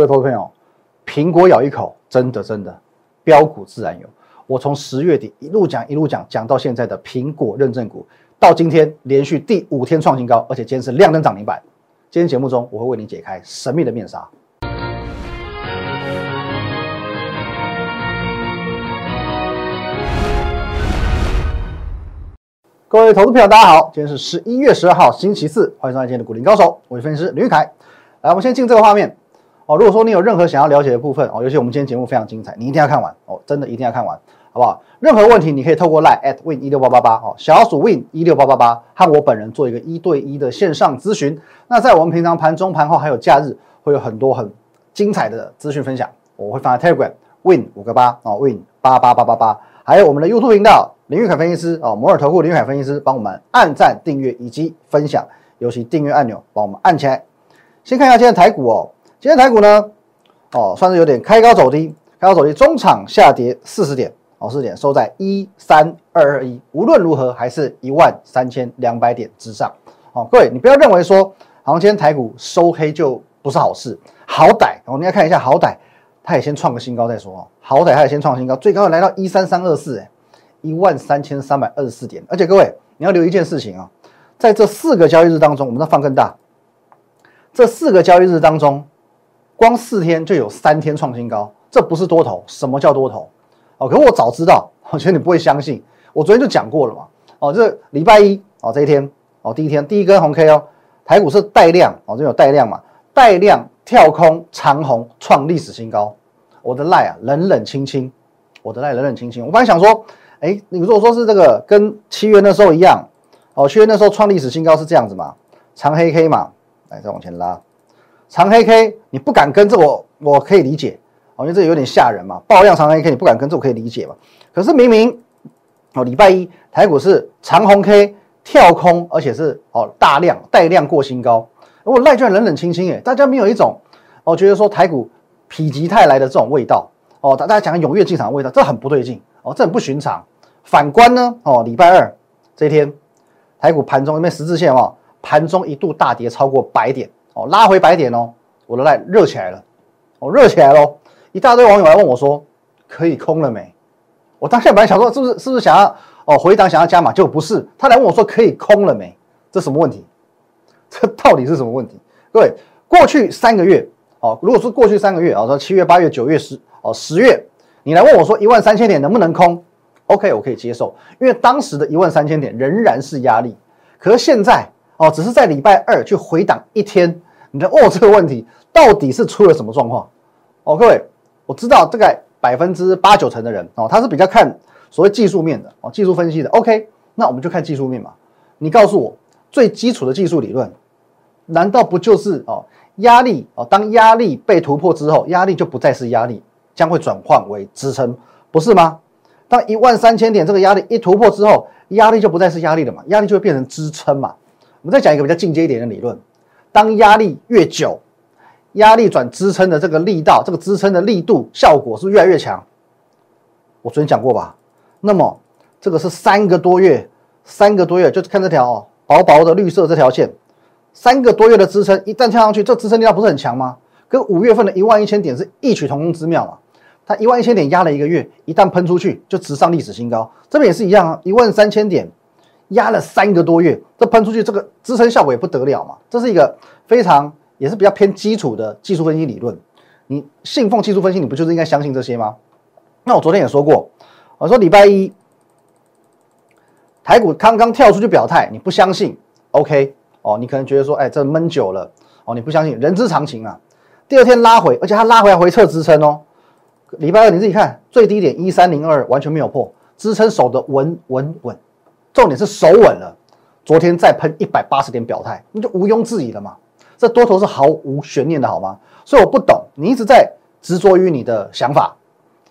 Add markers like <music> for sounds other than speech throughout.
各位投资朋友，苹果咬一口，真的真的，标股自然有。我从十月底一路讲一路讲，讲到现在的苹果认证股，到今天连续第五天创新高，而且今天是亮灯涨停板。今天节目中，我会为你解开神秘的面纱。各位投资朋友，大家好，今天是十一月十二号，星期四，欢迎收看今天的股林高手，我是分析师吕玉凯。来，我们先进这个画面哦。如果说你有任何想要了解的部分哦，尤其我们今天节目非常精彩，你一定要看完哦，真的一定要看完，好不好？任何问题你可以透过 line at win 一六八八八哦，小鼠 win 一六八八八和我本人做一个一对一的线上咨询。那在我们平常盘中、盘后还有假日，会有很多很精彩的资讯分享，我会放在 Telegram win 五个八哦，win 八八八八八，还有我们的 YouTube 频道。林玉凯分析师哦，摩尔投顾林玉凯分析师帮我们按赞、订阅以及分享，尤其订阅按钮帮我们按起来。先看一下今天台股哦，今天台股呢，哦算是有点开高走低，开高走低，中场下跌四十点哦，四十点收在一三二二一，无论如何还是一万三千两百点之上哦。各位，你不要认为说，好像今天台股收黑就不是好事，好歹哦，你要看一下，好歹它也先创个新高再说哦，好歹它也先创新高，最高来到一三三二四哎。一万三千三百二十四点，而且各位你要留一件事情啊，在这四个交易日当中，我们再放更大，这四个交易日当中，光四天就有三天创新高，这不是多头？什么叫多头？哦，可我早知道，<laughs> 我觉得你不会相信，我昨天就讲过了嘛。哦，这礼拜一哦这一天哦第一天第一根红 K 哦，台股是带量哦，这有带量嘛？带量跳空长红创历史新高，我的赖啊冷冷清清，我的赖冷冷清清，我本来想说。哎，你如果说是这个跟七月那时候一样，哦，七月那时候创历史新高是这样子嘛？长黑 K 嘛，来再往前拉，长黑 K 你不敢跟这我我可以理解，哦，因为这有点吓人嘛，爆量长黑 K 你不敢跟这我可以理解嘛。可是明明哦，礼拜一台股是长红 K 跳空，而且是哦大量带量过新高，我赖居然冷冷清清哎，大家没有一种哦觉得说台股否极泰来的这种味道哦，大大家讲踊跃进场的味道，这很不对劲哦，这很不寻常。反观呢，哦，礼拜二这一天，台股盘中因为十字线哦，盘中一度大跌超过百点哦，拉回白点哦，我的赖热起来了，哦，热起来喽！一大堆网友来问我说，可以空了没？我当下本来想说，是不是是不是想要哦回档想要加码，结果不是，他来问我说可以空了没？这什么问题？这到底是什么问题？各位，过去三个月哦，如果说过去三个月啊，说七月、八月、九月、十哦十月，你来问我说一万三千点能不能空？OK，我可以接受，因为当时的一万三千点仍然是压力。可是现在哦，只是在礼拜二去回档一天，你的哦，这个问题到底是出了什么状况？哦，各位，我知道大概百分之八九成的人哦，他是比较看所谓技术面的哦，技术分析的。OK，那我们就看技术面嘛。你告诉我最基础的技术理论，难道不就是哦压力哦？当压力被突破之后，压力就不再是压力，将会转换为支撑，不是吗？当一万三千点这个压力一突破之后，压力就不再是压力了嘛？压力就会变成支撑嘛？我们再讲一个比较进阶一点的理论：当压力越久，压力转支撑的这个力道，这个支撑的力度效果是越来越强。我昨天讲过吧？那么这个是三个多月，三个多月，就是看这条哦，薄薄的绿色这条线，三个多月的支撑一旦跳上去，这支撑力道不是很强吗？跟五月份的一万一千点是异曲同工之妙嘛？它一万一千点压了一个月，一旦喷出去就直上历史新高。这边也是一样啊，一万三千点压了三个多月，这喷出去这个支撑效果也不得了嘛。这是一个非常也是比较偏基础的技术分析理论。你信奉技术分析，你不就是应该相信这些吗？那我昨天也说过，我说礼拜一台股刚刚跳出去表态，你不相信？OK，哦，你可能觉得说，哎，这闷久了，哦，你不相信，人之常情啊。第二天拉回，而且它拉回来回撤支撑哦。礼拜二你自己看，最低点一三零二完全没有破，支撑守的稳稳稳，重点是守稳了。昨天再喷一百八十点表态，那就毋庸置疑了嘛。这多头是毫无悬念的好吗？所以我不懂，你一直在执着于你的想法。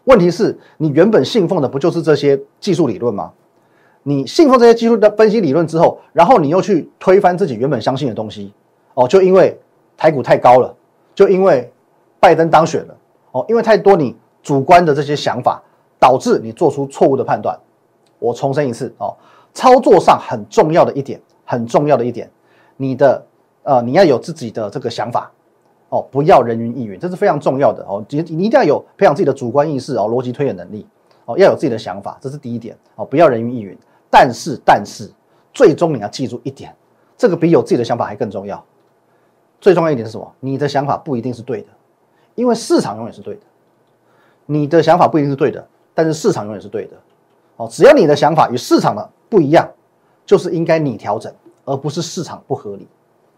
问题是，你原本信奉的不就是这些技术理论吗？你信奉这些技术的分析理论之后，然后你又去推翻自己原本相信的东西，哦，就因为台股太高了，就因为拜登当选了，哦，因为太多你。主观的这些想法导致你做出错误的判断。我重申一次哦，操作上很重要的一点，很重要的一点，你的呃你要有自己的这个想法，哦，不要人云亦云，这是非常重要的哦。你你一定要有培养自己的主观意识哦，逻辑推演能力哦，要有自己的想法，这是第一点哦，不要人云亦云。但是但是，最终你要记住一点，这个比有自己的想法还更重要。最重要一点是什么？你的想法不一定是对的，因为市场永远是对的。你的想法不一定是对的，但是市场永远是对的。哦，只要你的想法与市场的不一样，就是应该你调整，而不是市场不合理。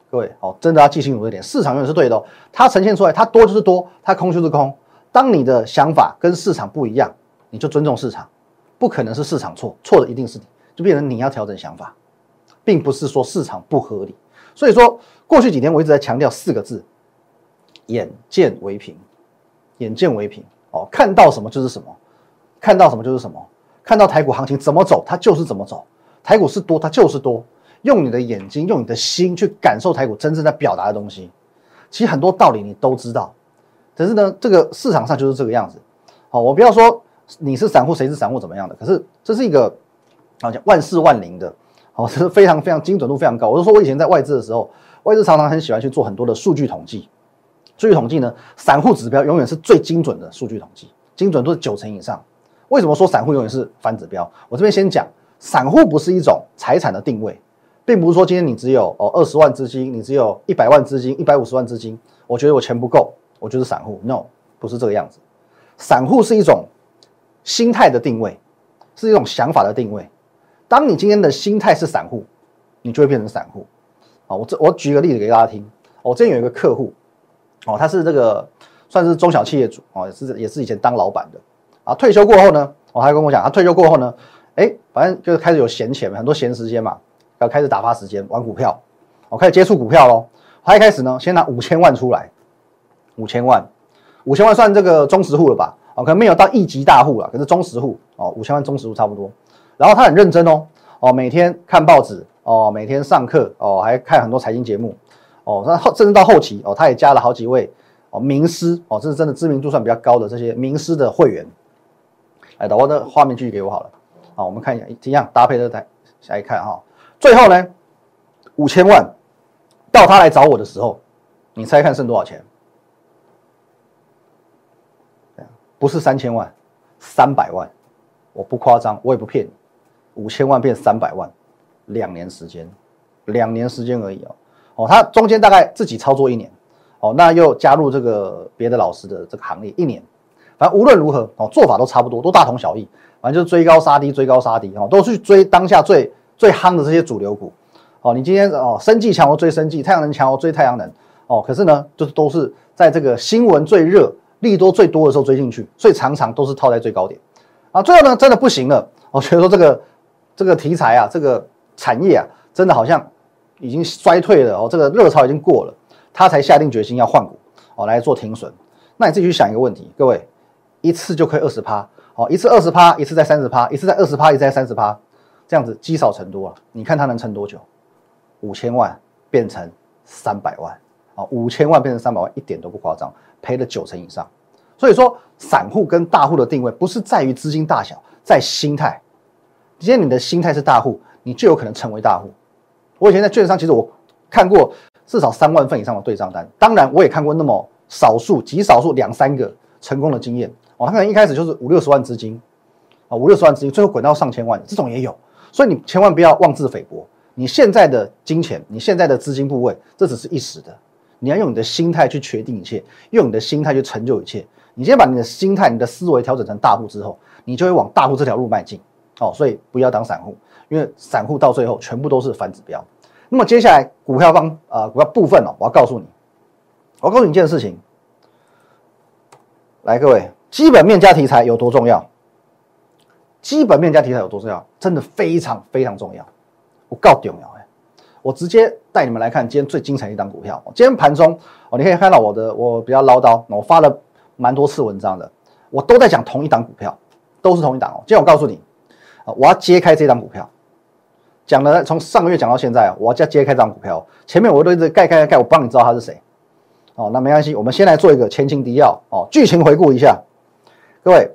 各位，哦，真的要记清楚这点，市场永远是对的哦。它呈现出来，它多就是多，它空就是空。当你的想法跟市场不一样，你就尊重市场，不可能是市场错，错的一定是你，就变成你要调整想法，并不是说市场不合理。所以说，过去几天我一直在强调四个字：眼见为凭，眼见为凭。哦，看到什么就是什么，看到什么就是什么，看到台股行情怎么走，它就是怎么走。台股是多，它就是多。用你的眼睛，用你的心去感受台股真正在表达的东西。其实很多道理你都知道，可是呢，这个市场上就是这个样子。好，我不要说你是散户，谁是散户怎么样的，可是这是一个好像万事万灵的，好，这是非常非常精准度非常高。我就说我以前在外资的时候，外资常常很喜欢去做很多的数据统计。数据统计呢，散户指标永远是最精准的数据统计，精准度是九成以上。为什么说散户永远是反指标？我这边先讲，散户不是一种财产的定位，并不是说今天你只有哦二十万资金，你只有一百万资金，一百五十万资金，我觉得我钱不够，我就是散户。No，不是这个样子。散户是一种心态的定位，是一种想法的定位。当你今天的心态是散户，你就会变成散户。啊，我这我举个例子给大家听。我之前有一个客户。哦，他是这个算是中小企业主哦，也是也是以前当老板的啊。退休过后呢，哦，他跟我讲，他退休过后呢，哎，反正就是开始有闲钱，很多闲时间嘛，要开始打发时间玩股票，我，开始接触股票喽。他一开始呢，先拿五千万出来，五千万，五千万算这个中实户了吧？哦，可能没有到一级大户了，可是中实户哦，五千万中实户差不多。然后他很认真哦，哦，每天看报纸，哦，每天上课，哦，还看很多财经节目。哦，那后甚至到后期哦，他也加了好几位哦名师哦，这是真的知名度算比较高的这些名师的会员。来，导播的画面继续给我好了。好，我们看一下，一样搭配的台下一看哈。最后呢，五千万到他来找我的时候，你猜看剩多少钱？不是三千万，三百万。我不夸张，我也不骗你，五千万变三百万，两年时间，两年时间而已哦。哦，他中间大概自己操作一年，哦，那又加入这个别的老师的这个行列一年，反正无论如何，哦，做法都差不多，都大同小异，反正就是追高杀低，追高杀低，哦，都去追当下最最夯的这些主流股，哦，你今天哦，生技强我追生技，太阳能强我追太阳能，哦，可是呢，就是都是在这个新闻最热、利多最多的时候追进去，所以常常都是套在最高点，啊，最后呢，真的不行了，我觉得说这个这个题材啊，这个产业啊，真的好像。已经衰退了哦，这个热潮已经过了，他才下定决心要换股哦来做停损。那你自己去想一个问题，各位，一次就可以二十趴，哦，一次二十趴，一次在三十趴，一次在二十趴，一次在三十趴，这样子积少成多啊。你看它能撑多久？五千万变成三百万，哦，五千万变成三百万，一点都不夸张，赔了九成以上。所以说，散户跟大户的定位不是在于资金大小，在心态。今天你的心态是大户，你就有可能成为大户。我以前在券商，其实我看过至少三万份以上的对账单，当然我也看过那么少数、极少数两三个成功的经验。哦，他可能一开始就是五六十万资金，啊，五六十万资金，最后滚到上千万，这种也有。所以你千万不要妄自菲薄，你现在的金钱，你现在的资金部位，这只是一时的，你要用你的心态去决定一切，用你的心态去成就一切。你先把你的心态、你的思维调整成大户之后，你就会往大户这条路迈进。哦，所以不要当散户。因为散户到最后全部都是反指标，那么接下来股票方啊股票部分哦，我要告诉你，我要告诉你一件事情，来各位，基本面加题材有多重要？基本面加题材有多重要？真的非常非常重要。我告重要哎，我直接带你们来看今天最精彩一档股票。今天盘中哦，你可以看到我的我比较唠叨，我发了蛮多次文章的，我都在讲同一档股票，都是同一档哦。今天我告诉你，我要揭开这档股票。讲了从上个月讲到现在，我要再揭开这张股票，前面我都一直盖盖盖，我帮你知道他是谁。哦，那没关系，我们先来做一个前情提要哦，剧情回顾一下。各位，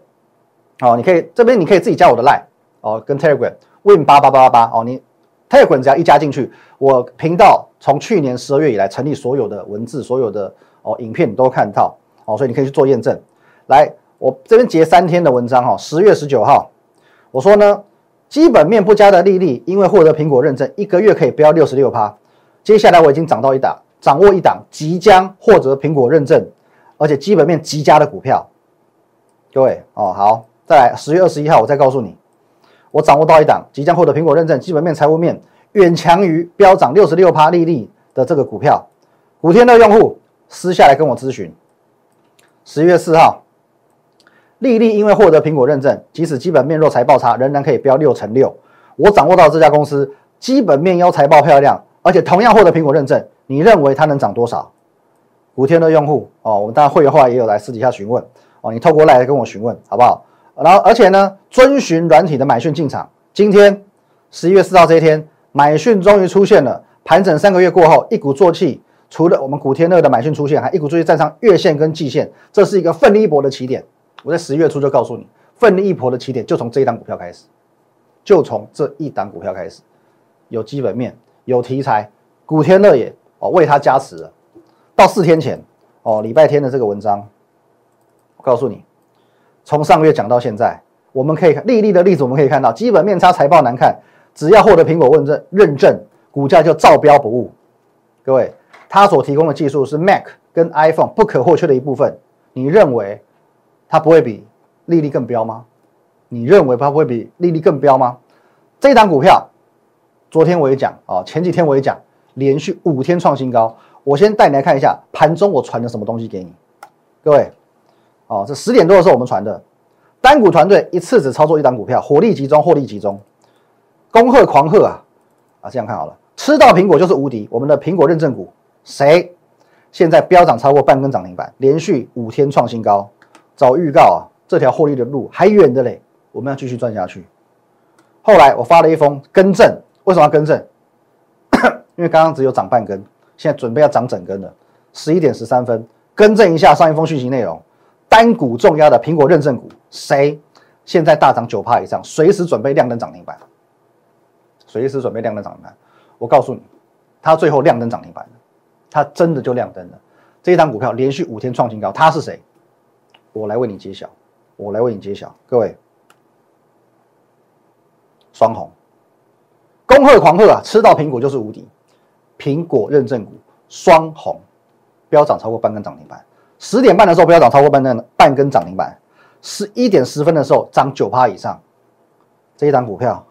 哦，你可以这边你可以自己加我的 line 哦，跟 Telegram win 八八八八八哦，你 Telegram 只要一加进去，我频道从去年十二月以来成立所有的文字、所有的哦，影片你都看到哦，所以你可以去做验证。来，我这边截三天的文章哈，十月十九号，我说呢，基本面不佳的利率，因为获得苹果认证，一个月可以飙六十六趴。接下来我已经涨到一档，掌握一档即将获得苹果认证，而且基本面极佳的股票。各位哦，好，再来十月二十一号，我再告诉你，我掌握到一档即将获得苹果认证，基本面、财务面远强于飙涨六十六趴利率的这个股票。古天乐用户私下来跟我咨询，十月四号。利率因为获得苹果认证，即使基本面弱财报差，仍然可以飙六成六。我掌握到这家公司基本面优，财报漂亮，而且同样获得苹果认证，你认为它能涨多少？古天乐用户哦，我们当然会员后来也有来私底下询问哦，你透过来跟我询问好不好？然后而且呢，遵循软体的买讯进场。今天十一月四号这一天，买讯终于出现了，盘整三个月过后，一鼓作气，除了我们古天乐的买讯出现，还一鼓作气站上月线跟季线，这是一个奋力一搏的起点。我在十月初就告诉你，奋力一搏的起点就从这一档股票开始，就从这一档股票开始，有基本面，有题材，古天乐也哦为他加持了。到四天前哦，礼拜天的这个文章，告诉你，从上个月讲到现在，我们可以历历的例子，我们可以看到基本面差，财报难看，只要获得苹果认证，认证股价就照标不误。各位，他所提供的技术是 Mac 跟 iPhone 不可或缺的一部分，你认为？它不会比利率更飙吗？你认为它不会比利率更飙吗？这档股票，昨天我也讲啊，前几天我也讲，连续五天创新高。我先带你来看一下盘中我传的什么东西给你，各位，哦，这十点多的时候我们传的，单股团队一次只操作一档股票，火力集中，获利集中，恭贺狂贺啊！啊，这样看好了，吃到苹果就是无敌，我们的苹果认证股谁？现在飙涨超过半根涨停板，连续五天创新高。早预告啊，这条获利的路还远的嘞，我们要继续赚下去。后来我发了一封更正，为什么要更正？<coughs> 因为刚刚只有涨半根，现在准备要涨整根了。十一点十三分，更正一下上一封讯息内容。单股重压的苹果认证股，谁现在大涨九帕以上，随时准备亮灯涨停板，随时准备亮灯涨停板。我告诉你，它最后亮灯涨停板它真的就亮灯了。这一档股票连续五天创新高，它是谁？我来为你揭晓，我来为你揭晓，各位，双红，恭贺狂贺啊！吃到苹果就是无敌，苹果认证股双红，飙涨超过半根涨停板。十点半的时候不要涨超过半根半根涨停板，十一点十分的时候涨九趴以上，这一档股票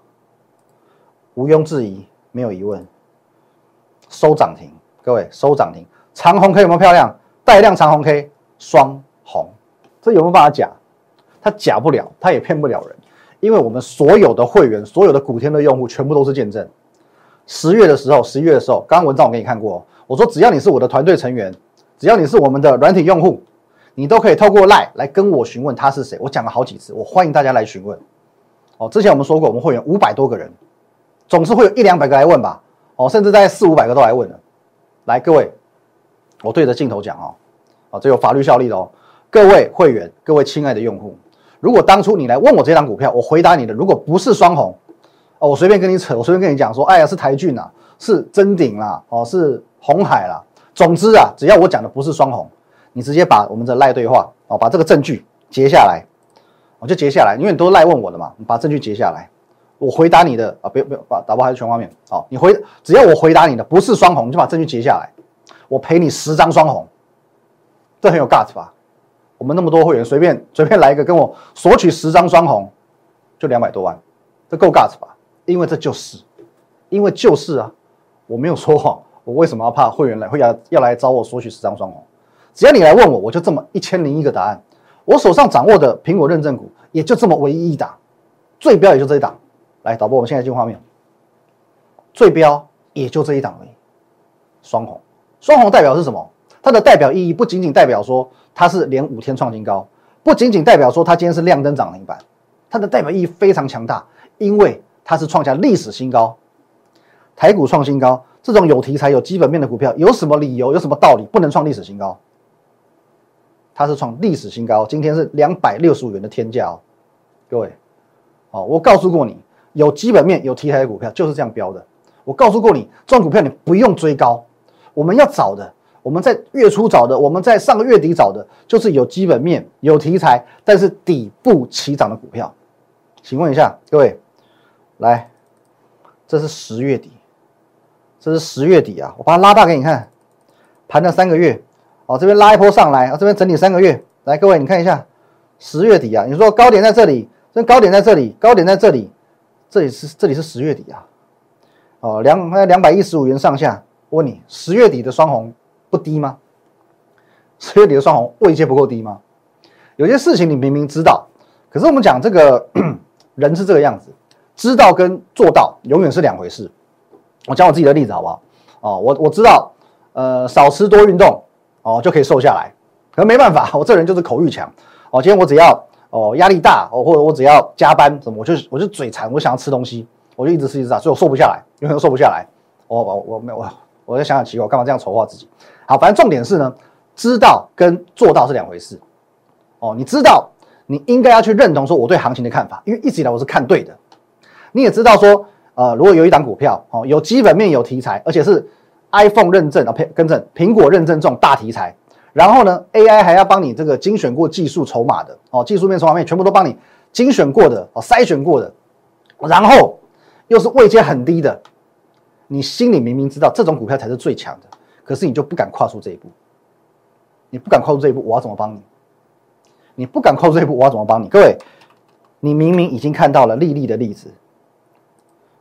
毋庸置疑，没有疑问，收涨停，各位收涨停，长红 K 有没有漂亮？带量长红 K 双红。这有没有办法假？他假不了，他也骗不了人，因为我们所有的会员、所有的古天乐用户全部都是见证。十月的时候，十一月的时候，刚刚文章我给你看过，我说只要你是我的团队成员，只要你是我们的软体用户，你都可以透过赖来跟我询问他是谁。我讲了好几次，我欢迎大家来询问。哦，之前我们说过，我们会员五百多个人，总是会有一两百个来问吧。哦，甚至在四五百个都来问了。来，各位，我对着镜头讲哦，哦，这有法律效力的哦。各位会员，各位亲爱的用户，如果当初你来问我这张股票，我回答你的，如果不是双红，哦，我随便跟你扯，我随便跟你讲说，哎呀，是台骏啊，是真鼎啦，哦，是红海啦，总之啊，只要我讲的不是双红，你直接把我们的赖对话，哦，把这个证据截下来，我就截下来，因为你都赖问我的嘛，你把证据截下来，我回答你的啊，不要不要把打包还是全画面，好，你回只要我回答你的不是双红，就把证据截下来，我赔你十张双红，这很有 guts 吧？我们那么多会员，随便随便来一个，跟我索取十张双红，就两百多万，这够 guts 吧？因为这就是，因为就是啊，我没有说谎，我为什么要怕会员来会要要来找我索取十张双红？只要你来问我，我就这么一千零一个答案。我手上掌握的苹果认证股也就这么唯一一档，最标也就这一档。来，导播，我们现在进画面，最标也就这一档而已，双红，双红代表是什么？它的代表意义不仅仅代表说它是连五天创新高，不仅仅代表说它今天是亮灯涨停板，它的代表意义非常强大，因为它是创下历史新高，台股创新高，这种有题材、有基本面的股票，有什么理由、有什么道理不能创历史新高？它是创历史新高，今天是两百六十五元的天价哦，各位，哦，我告诉过你，有基本面、有题材的股票就是这样标的，我告诉过你，这种股票你不用追高，我们要找的。我们在月初找的，我们在上个月底找的，就是有基本面、有题材，但是底部起涨的股票。请问一下各位，来，这是十月底，这是十月底啊，我把它拉大给你看，盘了三个月，哦，这边拉一波上来，啊，这边整理三个月，来，各位你看一下，十月底啊，你说高点在这里，这高点在这里，高点在这里，这里是这里是十月底啊，哦，两两百一十五元上下，我问你，十月底的双红不低吗？十月底的双红位阶不够低吗？有些事情你明明知道，可是我们讲这个 <clears throat> 人是这个样子，知道跟做到永远是两回事。我讲我自己的例子好不好？哦，我我知道，呃，少吃多运动，哦，就可以瘦下来。可没办法，我这人就是口欲强。哦，今天我只要哦压力大，哦或者我只要加班什么，我就我就嘴馋，我想要吃东西，我就一直吃一直吃，所以我瘦不下来，永远瘦不下来。我我我没有我我在想想奇怪，我干嘛这样筹划自己？好，反正重点是呢，知道跟做到是两回事。哦，你知道你应该要去认同说我对行情的看法，因为一直以来我是看对的。你也知道说。呃，如果有一档股票，哦，有基本面、有题材，而且是 iPhone 认证啊，呸，更正，苹果认证这种大题材，然后呢，AI 还要帮你这个精选过技术筹码的，哦，技术面、筹码面全部都帮你精选过的，哦，筛选过的，然后又是位阶很低的，你心里明明知道这种股票才是最强的，可是你就不敢跨出这一步，你不敢跨出这一步，我要怎么帮你？你不敢跨出这一步，我要怎么帮你？各位，你明明已经看到了丽丽的例子。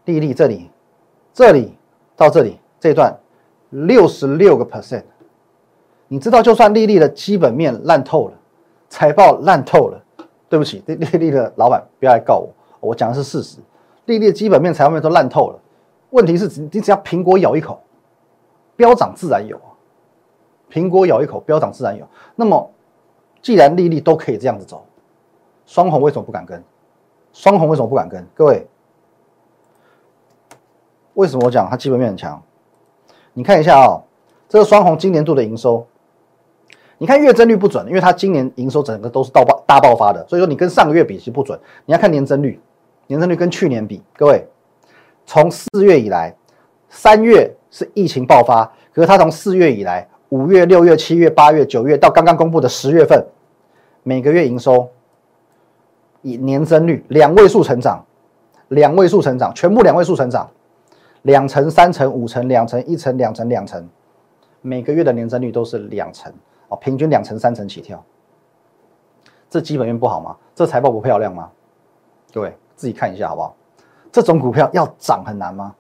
利率这里，这里到这里这段六十六个 percent，你知道，就算利率的基本面烂透了，财报烂透了，对不起，利率的老板不要来告我，我讲的是事实，利率的基本面、财报面都烂透了。问题是，你只要苹果咬一口，飙涨自然有啊。苹果咬一口，飙涨自然有。那么，既然利率都可以这样子走，双红为什么不敢跟？双红为什么不敢跟？各位。为什么我讲它基本面很强？你看一下啊，这个双红今年度的营收，你看月增率不准，因为它今年营收整个都是大爆大爆发的，所以说你跟上个月比是不准。你要看年增率，年增率跟去年比，各位，从四月以来，三月是疫情爆发，可是它从四月以来，五月、六月、七月、八月、九月到刚刚公布的十月份，每个月营收以年增率两位数成长，两位数成长，全部两位数成长。两成、三成、五成、两成、一成、两成、两成，每个月的年增率都是两成哦，平均两成、三成起跳。这基本面不好吗？这财报不漂亮吗？各位自己看一下好不好？这种股票要涨很难吗？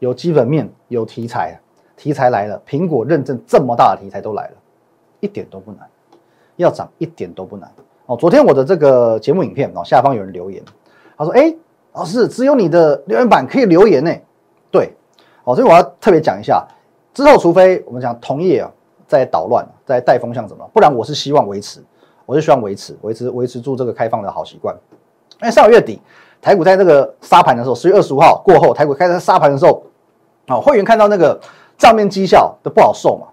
有基本面、有题材，题材来了，苹果认证这么大的题材都来了，一点都不难，要涨一点都不难哦。昨天我的这个节目影片哦，下方有人留言，他说：“哎，老师，只有你的留言板可以留言呢。”，所以我要特别讲一下，之后除非我们讲同业啊在捣乱，在带风向怎么，不然我是希望维持，我是希望维持维持维持住这个开放的好习惯。因为上个月底台股在这个沙盘的时候，十月二十五号过后，台股开始沙盘的时候，哦，会员看到那个账面绩效都不好受嘛，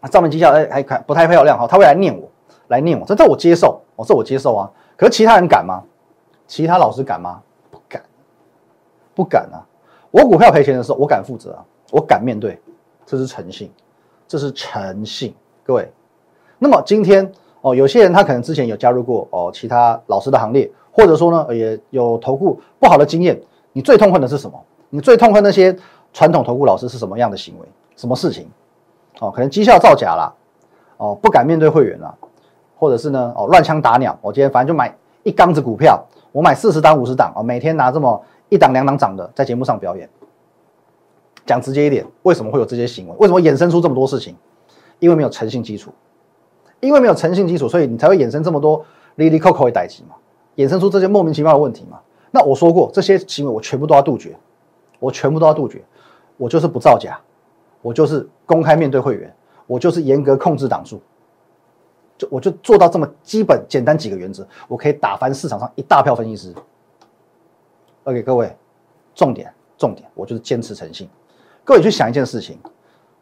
啊，账面绩效哎还看不太漂亮哈，他会来念我，来念我，这这我接受，哦，这我接受啊，可是其他人敢吗？其他老师敢吗？不敢，不敢啊。我股票赔钱的时候，我敢负责，我敢面对，这是诚信，这是诚信，各位。那么今天哦，有些人他可能之前有加入过哦其他老师的行列，或者说呢也有投顾不好的经验。你最痛恨的是什么？你最痛恨那些传统投顾老师是什么样的行为？什么事情？哦，可能绩效造假啦，哦不敢面对会员啦，或者是呢哦乱枪打鸟。我今天反正就买一缸子股票，我买四十档五十档哦，每天拿这么。一档两档涨的，在节目上表演，讲直接一点，为什么会有这些行为？为什么衍生出这么多事情？因为没有诚信基础，因为没有诚信基础，所以你才会衍生这么多离离扣扣的代级嘛，衍生出这些莫名其妙的问题嘛。那我说过，这些行为我全部都要杜绝，我全部都要杜绝，我就是不造假，我就是公开面对会员，我就是严格控制档数，就我就做到这么基本简单几个原则，我可以打翻市场上一大票分析师。OK，各位，重点重点，我就是坚持诚信。各位去想一件事情，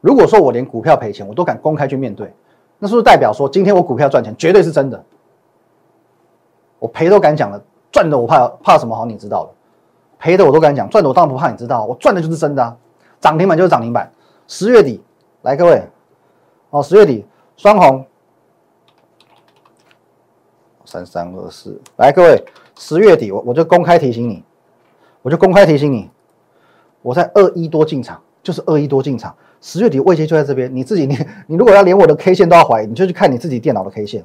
如果说我连股票赔钱我都敢公开去面对，那是不是代表说今天我股票赚钱绝对是真的？我赔都敢讲了，赚的我怕怕什么？好，你知道的，赔的我都敢讲，赚的我当然不怕。你知道，我赚的就是真的啊，涨停板就是涨停板。十月底来，各位，哦，十月底双红三三二四，来各位，十月底我我就公开提醒你，我就公开提醒你，我在二一多进场，就是二一多进场，十月底位阶就在这边，你自己你你如果要连我的 K 线都要怀疑，你就去看你自己电脑的 K 线，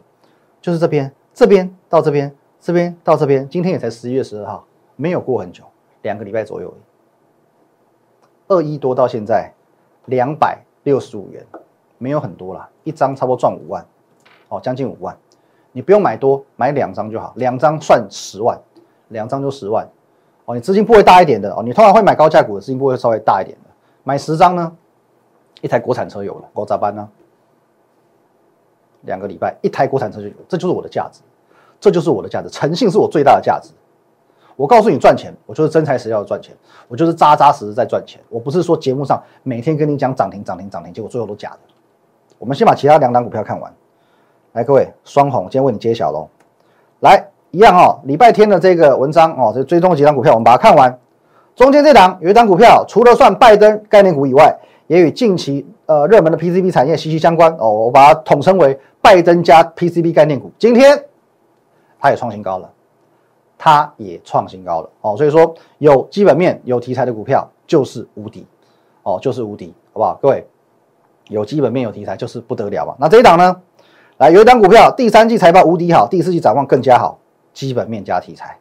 就是这边，这边到这边，这边到这边，今天也才十一月十二号，没有过很久，两个礼拜左右。二一多到现在两百六十五元，没有很多啦，一张差不多赚五万，哦，将近五万。你不用买多，买两张就好，两张算十万，两张就十万。哦，你资金部位大一点的哦，你通常会买高价股的资金部位稍微大一点的，买十张呢，一台国产车有了，我咋办呢？两个礼拜一台国产车就有，这就是我的价值，这就是我的价值，诚信是我最大的价值。我告诉你赚钱，我就是真材实料的赚钱，我就是扎扎实实在赚钱。我不是说节目上每天跟你讲涨停涨停涨停，结果最后都假的。我们先把其他两档股票看完。来，各位双红，今天为你揭晓喽。来，一样哦，礼拜天的这个文章哦，这追踪几档股票，我们把它看完。中间这档有一档股票，除了算拜登概念股以外，也与近期呃热门的 PCB 产业息息相关哦。我把它统称为拜登加 PCB 概念股。今天它也创新高了。它也创新高了哦，所以说有基本面、有题材的股票就是无敌哦，就是无敌，好不好？各位有基本面、有题材就是不得了嘛。那这一档呢？来，有一档股票第三季财报无敌好，第四季展望更加好，基本面加题材。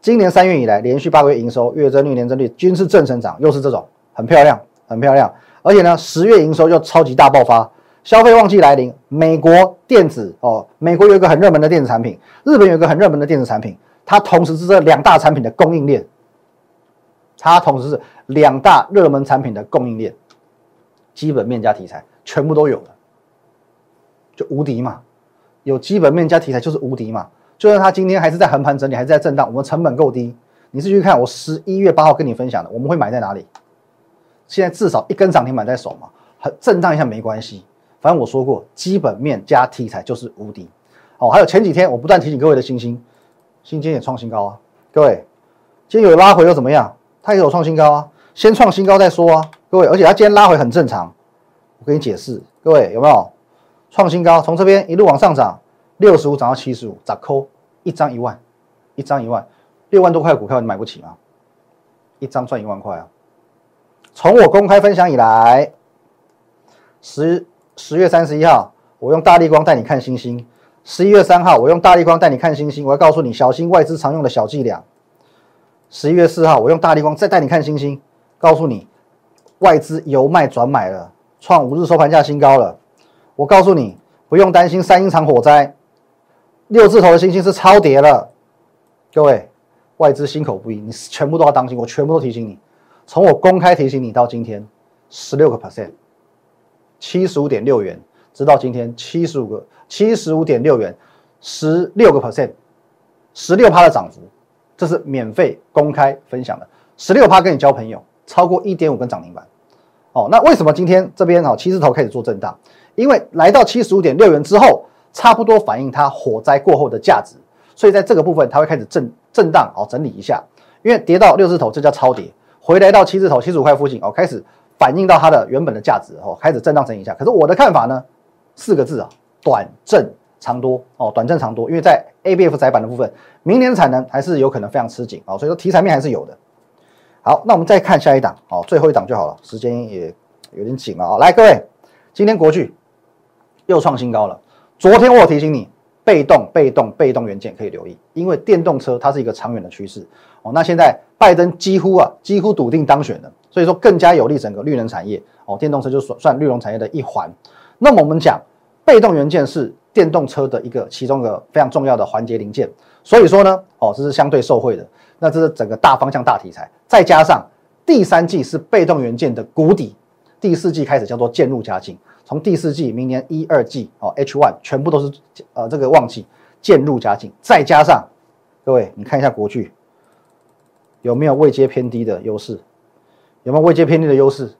今年三月以来，连续八个月营收、月增率、年增率均是正成长，又是这种很漂亮、很漂亮。而且呢，十月营收又超级大爆发，消费旺季来临。美国电子哦，美国有一个很热门的电子产品，日本有一个很热门的电子产品。它同时是这两大产品的供应链，它同时是两大热门产品的供应链，基本面加题材全部都有了，就无敌嘛！有基本面加题材就是无敌嘛！就算它今天还是在横盘整理，还是在震荡，我们成本够低。你是去看我十一月八号跟你分享的，我们会买在哪里？现在至少一根涨停板在手嘛，很震荡一下没关系，反正我说过，基本面加题材就是无敌。哦，还有前几天我不断提醒各位的星星。今天也创新高啊，各位，今天有拉回又怎么样？它也有创新高啊，先创新高再说啊，各位，而且它今天拉回很正常。我给你解释，各位有没有创新高？从这边一路往上涨，六十五涨到七十五，咋扣？一张一万，一张一万，六万多块股票你买不起吗？一张赚一万块啊！从我公开分享以来，十十月三十一号，我用大力光带你看星星。十一月三号，我用大力光带你看星星，我要告诉你小心外资常用的小伎俩。十一月四号，我用大力光再带你看星星，告诉你外资由卖转买了，创五日收盘价新高了。我告诉你不用担心三英场火灾，六字头的星星是超跌了。各位，外资心口不一，你全部都要当心，我全部都提醒你。从我公开提醒你到今天，十六个 percent，七十五点六元，直到今天七十五个。七十五点六元，十六个 percent，十六趴的涨幅，这是免费公开分享的。十六趴跟你交朋友，超过一点五根涨停板。哦，那为什么今天这边哦七字头开始做震荡？因为来到七十五点六元之后，差不多反映它火灾过后的价值，所以在这个部分它会开始震震荡哦整理一下。因为跌到六字头，这叫超跌，回来到七字头七十五块附近哦，开始反映到它的原本的价值哦，开始震荡整理一下。可是我的看法呢，四个字啊。短正长多哦，短正长多，因为在 A B F 窄板的部分，明年产能还是有可能非常吃紧哦，所以说题材面还是有的。好，那我们再看下一档哦，最后一档就好了，时间也有点紧了啊。来，各位，今天国巨又创新高了。昨天我有提醒你，被动、被动、被动元件可以留意，因为电动车它是一个长远的趋势哦。那现在拜登几乎啊，几乎笃定当选了，所以说更加有利整个绿能产业哦，电动车就算算绿能产业的一环。那么我们讲。被动元件是电动车的一个其中一个非常重要的环节零件，所以说呢，哦，这是相对受惠的。那这是整个大方向大题材，再加上第三季是被动元件的谷底，第四季开始叫做渐入佳境。从第四季明年一二季哦，H one 全部都是呃这个旺季，渐入佳境。再加上各位，你看一下国巨有没有位阶偏低的优势？有没有位阶偏低的优势？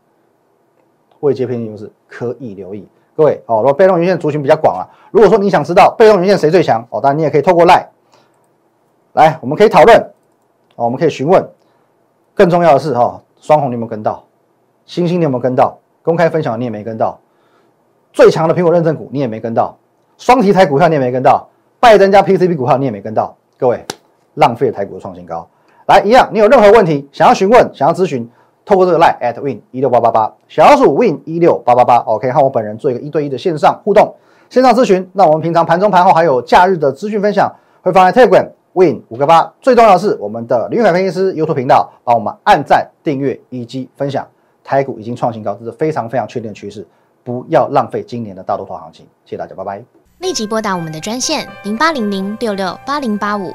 位阶偏低优势可以留意。各位哦，如果被动元件族群比较广啊，如果说你想知道被动元件谁最强哦，当然你也可以透过赖来，我们可以讨论哦，我们可以询问。更重要的是哈，双红你有没有跟到？星星你有没有跟到？公开分享你也没跟到。最强的苹果认证股你也没跟到，双题材股票你也没跟到，拜登加 PCB 股票你也没跟到，各位浪费了台股的创新高。来，一样，你有任何问题想要询问、想要咨询，透过这个 line at win 一六八八八，小老鼠 win 一六八八八，OK，和我本人做一个一对一的线上互动、线上咨询。那我们平常盘中、盘后还有假日的资讯分享，会放在 Telegram win 五个八。最重要的是，我们的林玉凯分析师 YouTube 频道，帮我们按赞、订阅以及分享。台股已经创新高，这是非常非常确定的趋势。不要浪费今年的大多头行情，谢谢大家，拜拜。立即拨打我们的专线零八零零六六八零八五